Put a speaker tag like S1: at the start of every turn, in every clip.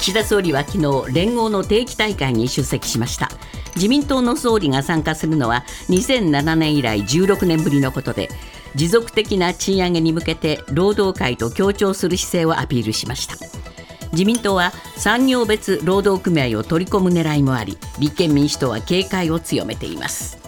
S1: 岸田総理は昨日連合の定期大会に出席しました。自民党の総理が参加するのは2007年以来16年ぶりのことで持続的な賃上げに向けて労働界と協調する姿勢をアピールしました。自民党は産業別労働組合を取り込む狙いもあり立憲民主党は警戒を強めています。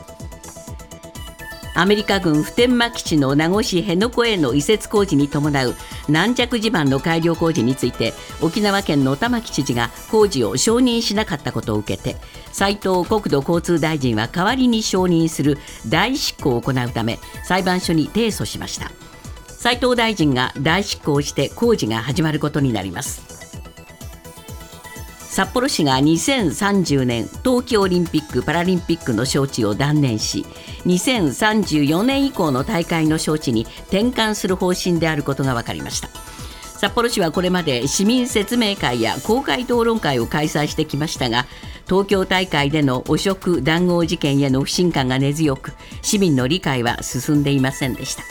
S1: アメリカ軍普天間基地の名護市辺野古への移設工事に伴う軟弱地盤の改良工事について沖縄県の玉城知事が工事を承認しなかったことを受けて斉藤国土交通大臣は代わりに承認する代執行を行うため裁判所に提訴しました。斉藤大臣が代執行して工事が始まることになります。札幌市が2030年冬季オリンピック・パラリンピックの招致を断念し2034年以降の大会の招致に転換する方針であることが分かりました札幌市はこれまで市民説明会や公開討論会を開催してきましたが東京大会での汚職談合事件への不信感が根強く市民の理解は進んでいませんでした。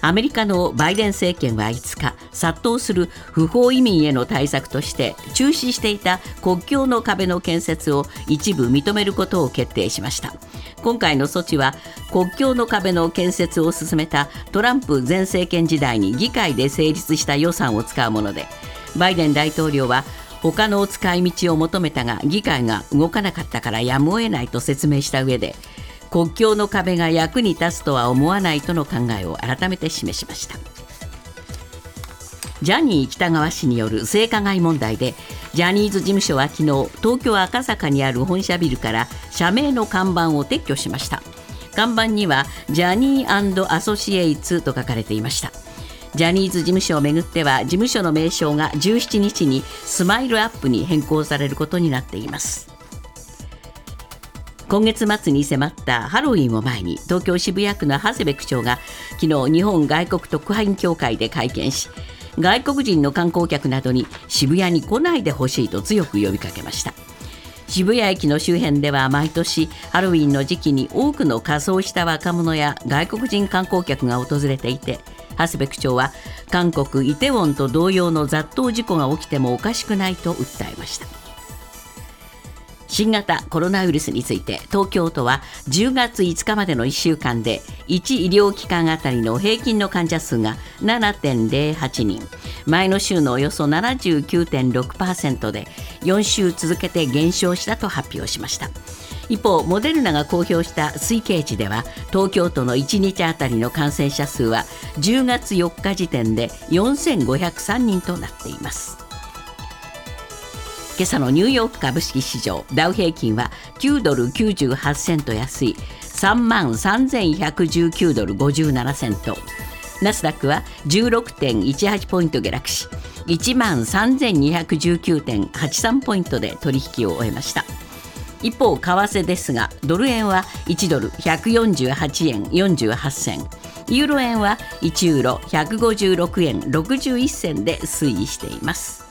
S1: アメリカのバイデン政権は5日殺到する不法移民への対策として中止していた国境の壁の建設を一部認めることを決定しました。今回の措置は国境の壁の建設を進めたトランプ前政権時代に議会で成立した予算を使うものでバイデン大統領は他の使い道を求めたが議会が動かなかったからやむを得ないと説明した上で国境の壁が役に立つとは思わないとの考えを改めて示しました。ジャニー喜多川氏による性加害問題でジャニーズ事務所は昨日東京赤坂にある本社ビルから社名の看板を撤去しました。看板にはジャニーアソシエイツと書かれていました。ジャニーズ事務所をめぐっては事務所の名称が17日にスマイルアップに変更されることになっています。今月末に迫ったハロウィンを前に東京渋谷区の長谷部区長が昨日日本外国特派員協会で会見し外国人の観光客などに渋谷に来ないでほしいと強く呼びかけました。渋谷駅の周辺では毎年ハロウィンの時期に多くの仮装した若者や外国人観光客が訪れていて長谷部区長は韓国イテウォンと同様の雑踏事故が起きてもおかしくないと訴えました。新型コロナウイルスについて東京都は10月5日までの1週間で1医療機関あたりの平均の患者数が7.08人。前の週のおよそ79.6%で4週続けて減少したと発表しました。一方モデルナが公表した推計値では東京都の1日あたりの感染者数は10月4日時点で4503人となっています。今朝のニューヨーク株式市場ダウ平均は9ドル98セント安い3万3119ドル57セント。ナスダックは16.18ポイント下落し1万3219.83ポイントで取引を終えました。一方為替ですがドル円は1ドル148円48銭。ユーロ円は1ユーロ156円61銭で推移しています。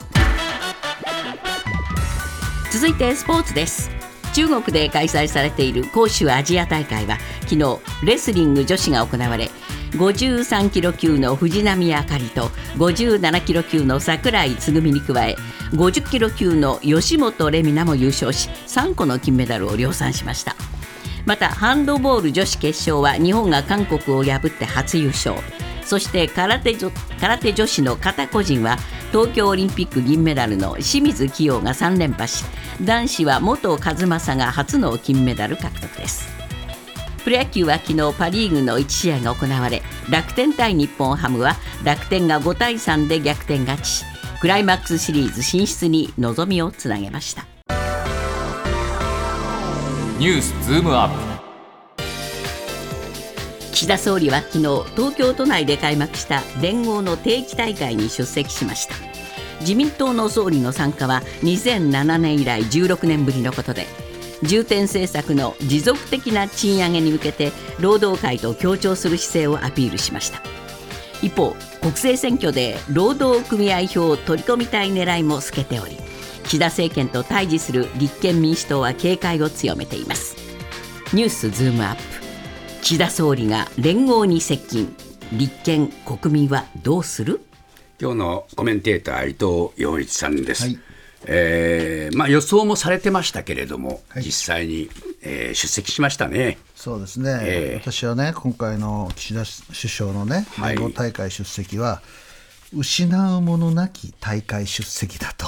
S1: 続いてスポーツです。中国で開催されている杭州アジア大会は昨日レスリング女子が行われ53キロ級の藤波あかりと57キロ級の櫻井つぐみに加え50キロ級の吉本レミナも優勝し3個の金メダルを量産しました。またハンドボール女子決勝は日本が韓国を破って初優勝。そして空手空手女子の片個人は東京オリンピック銀メダルの清水希容が3連覇し男子は元和正が初の金メダル獲得です。プロ野球は昨日パ・リーグの1試合が行われ楽天対日本ハムは楽天が5対3で逆転勝ち。クライマックスシリーズ進出に望みをつなげました。
S2: ニュースズームアップ。
S1: 岸田総理は昨日東京都内で開幕した連合の定期大会に出席しました。自民党の総理の参加は2007年以来16年ぶりのことで重点政策の持続的な賃上げに向けて労働界と協調する姿勢をアピールしました。一方国政選挙で労働組合票を取り込みたい狙いも透けており岸田政権と対峙する立憲民主党は警戒を強めています。ニュースズームアップ。岸田総理が連合に接近。立憲国民はどうする？
S2: 今日のコメンテーター伊藤洋一さんです、はい、えー、まあ、予想もされてましたけれども、はい、実際に、えー、出席しましたね。
S3: そうですね、えー、私はね、今回の岸田首相のね、連合大会出席は、はい失うものなき大会出席だと、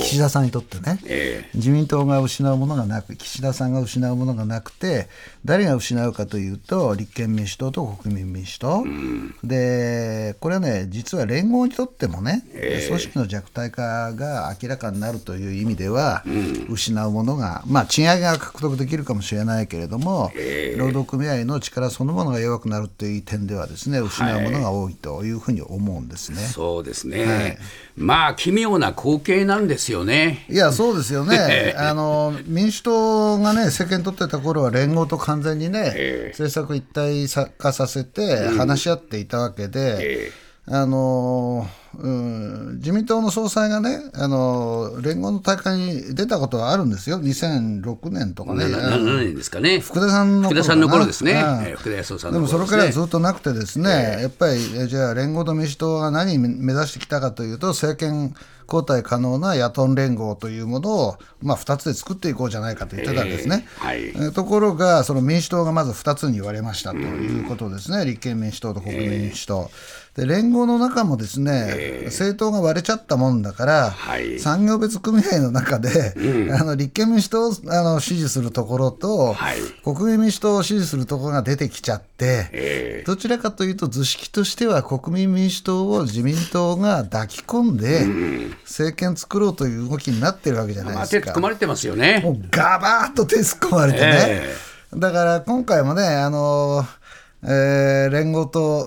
S3: 岸田さんにとってね、えー、自民党が失うものがなく、岸田さんが失うものがなくて、誰が失うかというと、立憲民主党と国民民主党、うん、でこれはね、実は連合にとってもね、えー、組織の弱体化が明らかになるという意味では、うん、失うものが、まあ、賃上げが獲得できるかもしれないけれども、えー、労働組合の力そのものが弱くなるという点ではですね、失うものが多いというふうに思うんですね。はい
S2: そうですね、はい、まあ奇妙な光景なんですよね。
S3: いや、そうですよね、あの民主党がね、政権取ってた頃は連合と完全にね、えー、政策一体化させて話し合っていたわけで。えーあのうん、自民党の総裁がね、あの連合の大会に出たことはあるんですよ、2006年とかね、
S2: 7年ですかね、
S3: 福田さんの
S2: 福田さんの頃ですね、福田康夫さん
S3: でもそれからずっとなくて、ですね、やっぱり、じゃあ、連合と民主党が何目指してきたかというと、政権交代可能な野党連合というものを、まあ、2つで作っていこうじゃないかと言ってたんですね。えーはい、ところが、その民主党がまず2つに言われましたということですね、立憲民主党と国民民主党。えーで連合の中もですね、えー、政党が割れちゃったもんだから、はい、産業別組合の中で、うん、あの立憲民主党をあの支持するところと、はい、国民民主党を支持するところが出てきちゃって、えー、どちらかというと図式としては国民民主党を自民党が抱き込んで、うん、政権作ろうという動きになってるわけじゃないですか。
S2: まあ、手突っ込まれてますよね。
S3: もうガバーッと手突っ込まれてね。えー、だから今回もね、あのーえー、連合と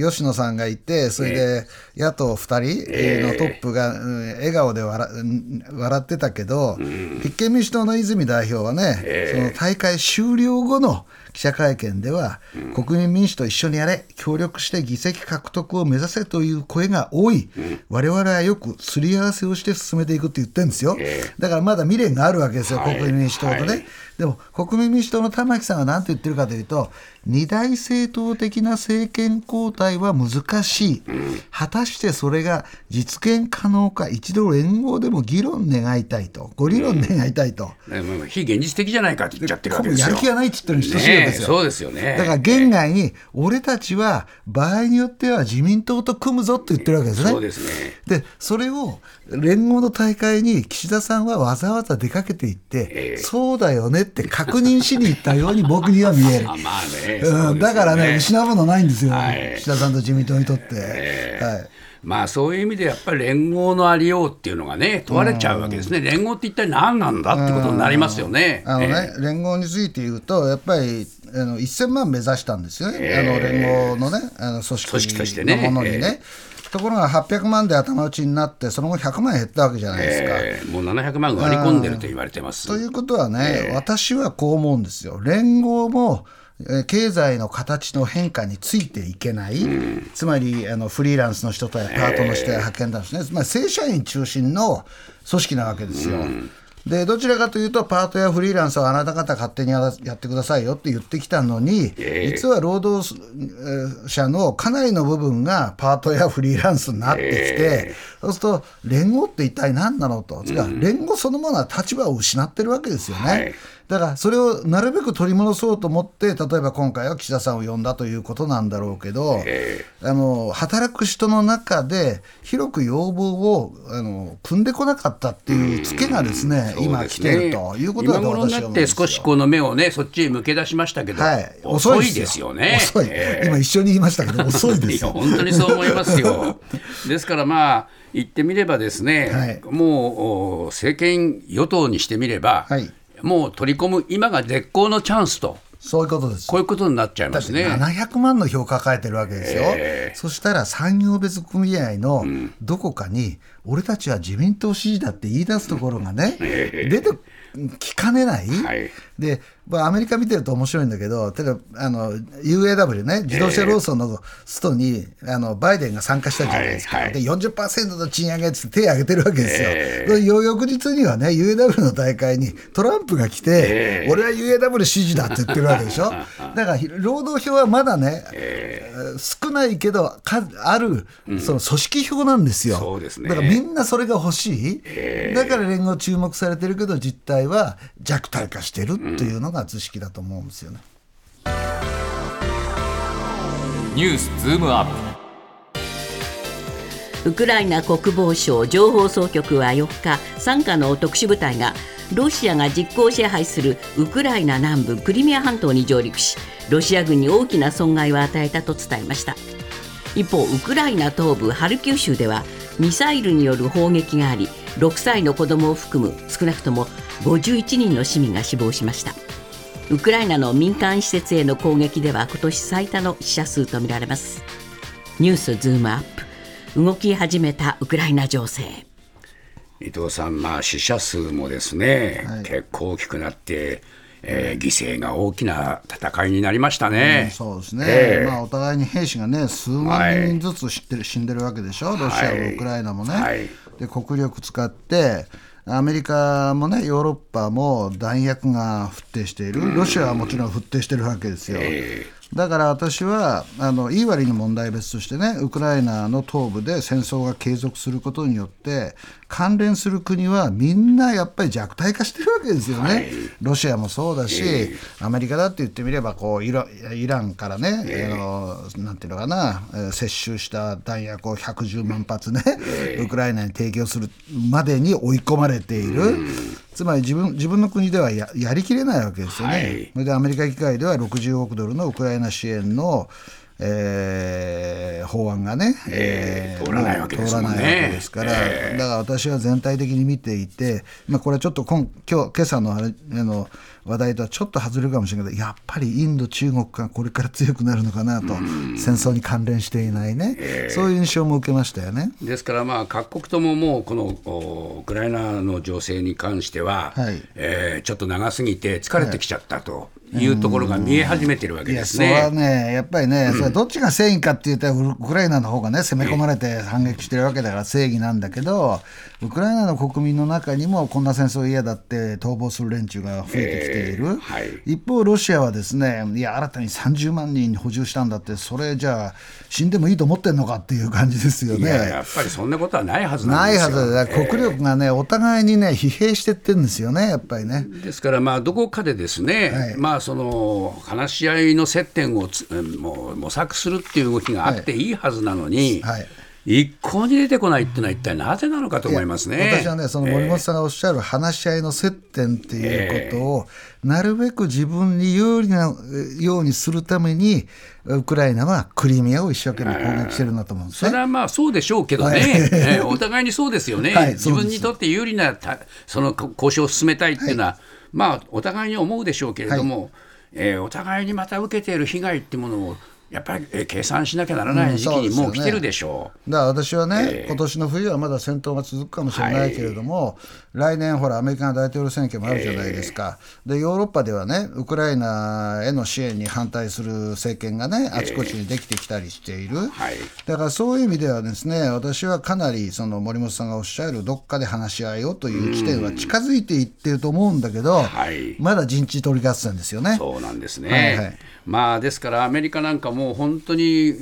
S3: 吉野さんがいて、それで野党2人のトップが、笑顔で笑笑ってたけど、立憲民主党の泉代表はね、その大会終了後の記者会見では、国民民主と一緒にやれ、協力して議席獲得を目指せという声が多い、われわれはよくすり合わせをして進めていくって言ってるんですよ、だからまだ未練があるわけですよ、国民民主党とね。でも国民民主党の玉木さんは何て言ってるかというと、二大政党的な政権交代は難しい、果たしてそれが実現可能か、一度連合でも議論願いたいと、ご議論願いたいと。
S2: 非現実的じゃないかって言っちゃってるわけですよ。
S3: やる気がないって言ってるに等しいわけですよ。
S2: そうですよね。
S3: だから現外に、俺たちは場合によっては自民党と組むぞって言ってるわけですね。
S2: そうですね。
S3: で、それを連合の大会に岸田さんはわざわざ出かけていって、えー、そうだよねって確認しに行ったように僕には見える。
S2: まあね、
S3: うん、だからね、失うものないんですよ、はい、岸田さんと自民党にとって。えー、はい
S2: まあそういう意味でやっぱり連合のありようっていうのがね問われちゃうわけですね、連合って一体何なんだってことになりますよね。
S3: あのね、えー、連合について言うと、やっぱりあの1000万目指したんですよね、えー、あの連合のね、あの組織のものにね。ところが800万で頭打ちになって、その後100万減ったわけじゃないですか。え
S2: ー、もう700万割り込んでると言われてます。
S3: ということはね、えー、私はこう思うんですよ。連合も経済の形の変化についていけない、うん、つまりあのフリーランスの人とパートの人や派遣だしね、つまり正社員中心の組織なわけですよ。うんでどちらかというと、パートやフリーランスはあなた方勝手にやってくださいよって言ってきたのに、実は労働者のかなりの部分がパートやフリーランスになってきて、そうすると、連合って一体何なのと、連合そのものは立場を失ってるわけですよね。だからそれをなるべく取り戻そうと思って、例えば今回は岸田さんを呼んだということなんだろうけど、あの働く人の中で、広く要望をあの組んでこなかったっていうツケがですね、今来てるということだと
S2: 今頃になって少しこの目をね、そっちへ向け出しましたけど、はい、遅いですよ。ね。
S3: 遅い、今一緒に言いましたけど、遅いです。よ。
S2: 本当にそう思いますよ。ですからまあ、言ってみればですね、はい、もう政権与党にしてみれば、はいもう取り込む今が絶好のチャンスと。
S3: そういうことです。
S2: こういうことになっちゃいますね。
S3: 700万の票を抱えてるわけですよ、
S2: え
S3: そしたら産業別組合のどこかに、俺たちは自民党支持だって言い出すところがね、出てきかねない、
S2: はい
S3: でまあアメリカ見てると面白いんだけど、例えばあの UAW ね、自動車労組のストに、あのバイデンが参加したじゃないですか、
S2: はいはい。
S3: で40%の賃上げって手を挙げてるわけですよ、
S2: え
S3: で翌日にはね、UAW の大会にトランプが来て、
S2: ええ。
S3: 俺は UAW 支持だって言ってるわけでしょ、だから労働票はまだね、少ないけど、数ある、その組織票なんですよ、
S2: そうですね。
S3: だからみんなそれが欲しい、だから連合注目されてるけど、実態は弱体化してるっていうのが図式だと思うんですよね。
S4: ニュースズームアップ
S1: ウクライナ国防省情報総局は4日傘下の特殊部隊がロシアが実効支配するウクライナ南部クリミア半島に上陸しロシア軍に大きな損害を与えたと伝えました一方ウクライナ東部ハルキウ州ではミサイルによる砲撃があり6歳の子供を含む少なくとも51人の市民が死亡しました。ウクライナの民間施設への攻撃では今年最多の死者数とみられます。ニュースズームアップ。動き始めたウクライナ情勢。
S2: 伊藤さん、まあ、死者数もですね、結構大きくなって、えー犠牲が大きな戦いになりましたね。
S3: そうですね、
S2: ええ。
S3: まあ、お互いに兵士がね、数万人ずつ知ってる、死んでるわけでしょ、ロシアもウクライナもね。
S2: はい。
S3: で国力使ってアメリカもねヨーロッパも弾薬が沸騰している、ロシアはもちろん沸騰しているわけですよ。だから私はあのいい悪いの問題は別としてねウクライナの東部で戦争が継続することによって関連する国はみんなやっぱり弱体化してるわけですよね、ロシアもそうだし、アメリカだって言ってみればこうイライランからね、あのなんていうのかな、えー接収した弾薬を110万発ね、ウクライナに提供するまでに追い込まれている。つまり自分自分の国ではややりきれないわけですよね。
S2: はい。
S3: それでアメリカ議会では60億ドルのウクライナ支援の、えー法案がね、
S2: えー通らないわけですね。
S3: 通らないわけですから、だから私は全体的に見ていて、まあ、これはちょっと今今日今朝のあれあの話題とはちょっと外れるかもしれないけどやっぱりインド、中国がこれから強くなるのかなと、戦争に関連していないね、そういう印象も受けましたよね。
S2: ですから、まあ、各国とももうこのおウクライナの情勢に関しては、
S3: はい。
S2: えーちょっと長すぎて疲れてきちゃったというところが見え始めてるわけです
S3: それは
S2: ね。
S3: ね、やっぱりね、それどっちが正義かって言ったら、ウクライナの方がね、攻め込まれて反撃してるわけだから正義なんだけど、ウクライナの国民の中にも、こんな戦争嫌だって逃亡する連中が増えてきている、
S2: えーはい。
S3: 一方、ロシアはですね、いや、新たに30万人補充したんだって、それじゃあ、死んでもいいと思ってんのかっていう感じですよ
S2: いや、
S3: ね
S2: や。っぱりそんなことはないはずな
S3: い。はずだ、国力がね、お互いにね、疲弊してってるんですよね、やっぱりね。
S2: ですから、まあ、どこかでですね、
S3: はい。
S2: まあ、その話し合いの接点をつもう模索するっていう動きがあっていいはずなのに、
S3: はい
S2: 一向に出てこないっていうのは、一体なぜなのかと思いますね。
S3: 私はね、その森本さんがおっしゃる話し合いの接点っていうことを、なるべく自分に有利なえようにするために、ウクライナはクリミアを一生懸命攻撃してるんだと思うんですね。
S2: それはまあそうでしょうけどね、
S3: はい。
S2: え ーお互いにそうですよね、
S3: はい
S2: 自分にとって有利なたそのこ交渉を進めたいっていうのは、まあお互いに思うでしょうけれども、えーお互いにまた受けている被害っていうものを、やっぱり、えー計算しなきゃならない時期にもう来てるでしょう。
S3: だから私はね、今年の冬はまだ戦闘が続くかもしれないけれども、来年、ほら、アメリカの大統領選挙もあるじゃないですか、でヨーロッパではね、ウクライナへの支援に反対する政権がね、あちこちにできてきたりしている、
S2: はい。
S3: だからそういう意味では、ですね私はかなりその森本さんがおっしゃる、どっかで話し合いをという地点は近づいていってると思うんだけど、
S2: はい。
S3: まだ陣地取り合戦ですよね。
S2: そうなんですね。
S3: はいはい。
S2: まあですからアメリカなんかもう本当に、え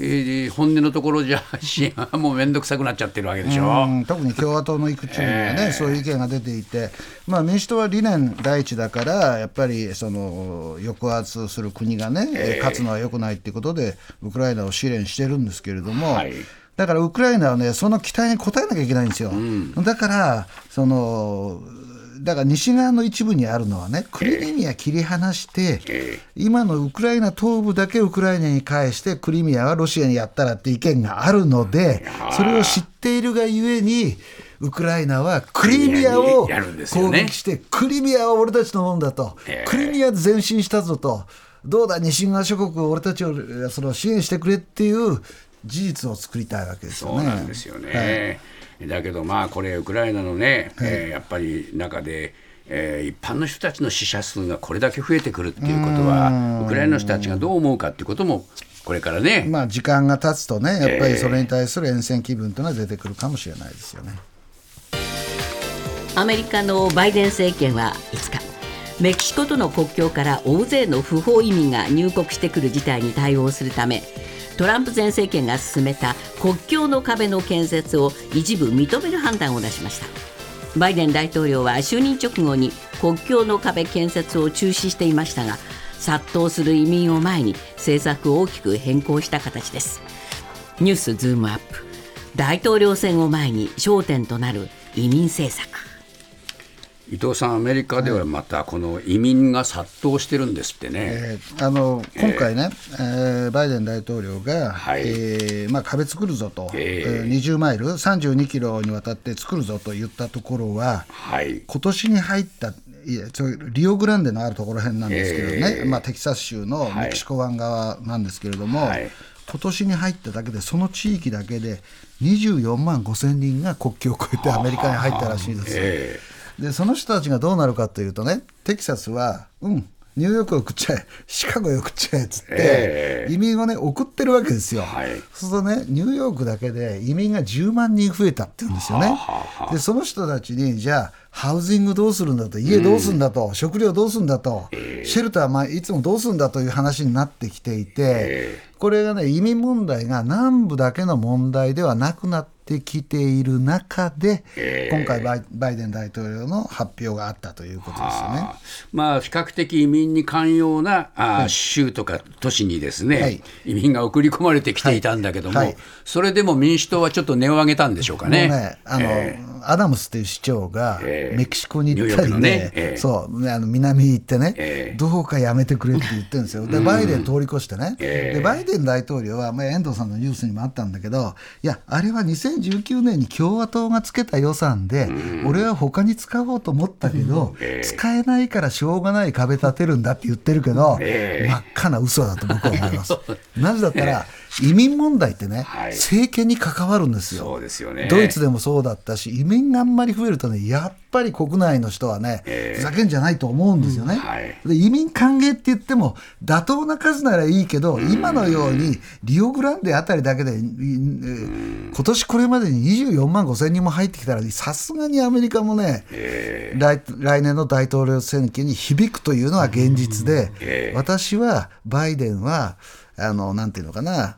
S2: ー本音のところじゃ支援はもう面倒くさくなっちゃってるわけでしょ。
S3: うん特に共和党のいくつにはね、そういう意見が出ていて、まあ、民主党は理念第一だから、やっぱりその抑圧する国がね、えー勝つのは良くないっていうことで、ウクライナを支援してるんですけれども。
S2: はい
S3: だからウクライナはね、その期待に応えなきゃいけないんですよ。だから、その、だから西側の一部にあるのはね、クリミア切り離して、今のウクライナ東部だけウクライナに返して、クリミアはロシアにやったらって意見があるので、それを知っているがゆえに、ウクライナはクリミアを攻撃して、クリミアは俺たちのもんだと、クリミアで前進したぞと。どうだ西側諸国俺たちをその支援してくれっていう事実を作りたいわけですよね。
S2: そうなんですよね、だけどまあこれウクライナのね、えーやっぱり中で、えー一般の人たちの死者数がこれだけ増えてくるっていうことはウクライナの人たちがどう思うかっていうこともこれからね、
S3: まあ時間が経つとねやっぱりそれに対する厭戦気分というのは出てくるかもしれないですよね。
S1: アメリカのバイデン政権は5日メキシコとの国境から大勢の不法移民が入国してくる事態に対応するためトランプ前政権が進めた国境の壁の建設を一部認める判断を出しました。バイデン大統領は就任直後に国境の壁建設を中止していましたが殺到する移民を前に政策を大きく変更した形です。ニュースズームアップ。大統領選を前に焦点となる移民政策。
S2: 伊藤さん、アメリカではまたこの移民が殺到してるんですってね。
S3: えーあの今回ね、えーバイデン大統領が、
S2: はい。
S3: えーまあ、壁作るぞと、
S2: え
S3: えー20マイル、32キロにわたって作るぞと言ったところは、
S2: はい、
S3: 今年に入った、いやリオグランデのあるところ辺なんですけどね、
S2: えー。
S3: まあ、テキサス州のメキシコ湾側なんですけれども、
S2: はい。
S3: 今年に入っただけで、その地域だけで24万5千人が国境を越えてアメリカに入ったらしいです。
S2: え
S3: でその人たちがどうなるかというとねテキサスはうんニューヨークを食っちゃえ シカゴへ食っちゃえっつって、
S2: ええ。
S3: 移民をね送ってるわけですよ、
S2: はい。
S3: そうするとねニューヨークだけで移民が10万人増えたって言うんですよね、でその人たちにじゃあハウジングどうするんだと家どうするんだと、食料どうするんだと、シェルターまあいつもどうするんだという話になってきていて、これがね移民問題が南部だけの問題ではなくなってきている中で、今回バイバイデン大統領の発表があったということですよね。
S2: あまあ比較的移民に寛容なあ、州とか都市にですね、
S3: はい。
S2: 移民が送り込まれてきていたんだけども、
S3: はい。はい
S2: それでも民主党はちょっと値を上げたんでしょうかね。
S3: ね、あの、
S2: え
S3: アダムスっていう市長が
S2: ええ。
S3: メキシコに行ったりね
S2: ねええ。
S3: そうねあの南に行ってね、
S2: ええ。
S3: どうかやめてくれって言ってるんですよ、でバイデン通り越してね、
S2: ええ。
S3: でバイデン大統領は、まあ、遠藤さんのニュースにもあったんだけど、いや、あれは2019年に共和党がつけた予算で、俺は他に使おうと思ったけど、使えないからしょうがない壁立てるんだって言ってるけど、
S2: ええ。
S3: 真っ赤な嘘だと僕は思います。なぜだったら、移民問題ってね、
S2: はい。
S3: 政権に関わるんですよ。
S2: そうですよね。
S3: ドイツでもそうだったし、移民があんまり増えるとね、やっぱり国内の人はね、ふざけんじゃないと思うんですよね。
S2: はい。
S3: で移民歓迎って言っても、妥当な数ならいいけど、今のようにリオグランデあたりだけで、いえー今年これまでに24万5千人も入ってきたら、さすがにアメリカもね、来来年の大統領選挙に響くというのは現実で、私はバイデンは、あのなんていうのかな、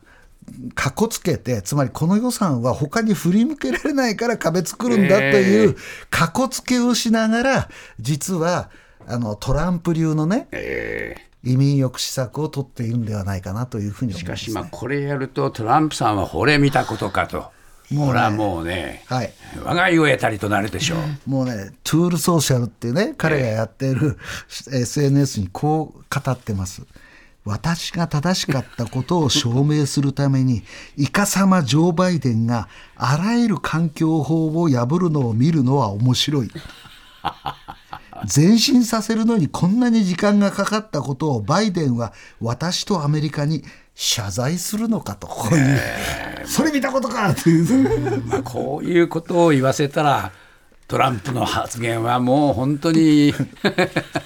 S3: かっこつけて、つまりこの予算は他に振り向けられないから壁作るんだというかっこつけをしながら、実はあのトランプ流のね、移民抑止策を取っているんではないかなというふうに思います、ね。
S2: しかしまあこれやるとトランプさんは惚れ見たことかと。
S3: もうね
S2: これはもうね、
S3: はい
S2: 我が家を得たりとなるでしょう。
S3: もうね、トゥールソーシャルっていうね、彼がやっている SNS にこう語ってます。私が正しかったことを証明するために、イカサマジョー・バイデンがあらゆる環境法を破るのを見るのは面白い。前進させるのにこんなに時間がかかったことをバイデンは私とアメリカに謝罪するのかと、こういう、それ見たことかという。
S2: まあこういうことを言わせたらトランプの発言はもう本当に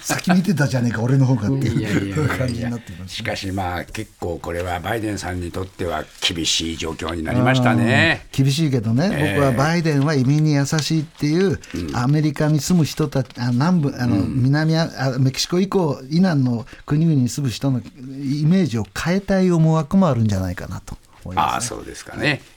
S3: 先見てたじゃねえか、俺の方がって
S2: い
S3: う
S2: や
S3: 感じになっています。
S2: しかしまあ結構これはバイデンさんにとっては厳しい状況になりましたね。
S3: 厳しいけどね、
S2: ええ
S3: 僕はバイデンは移民に優しいっていう、アメリカに住む人たち、あ南部、あの南アあメキシコ以降、以南の国々に住む人のイメージを変えたい思惑もあるんじゃないかなと思い
S2: ああ
S3: ます、ね。
S2: そうですかね。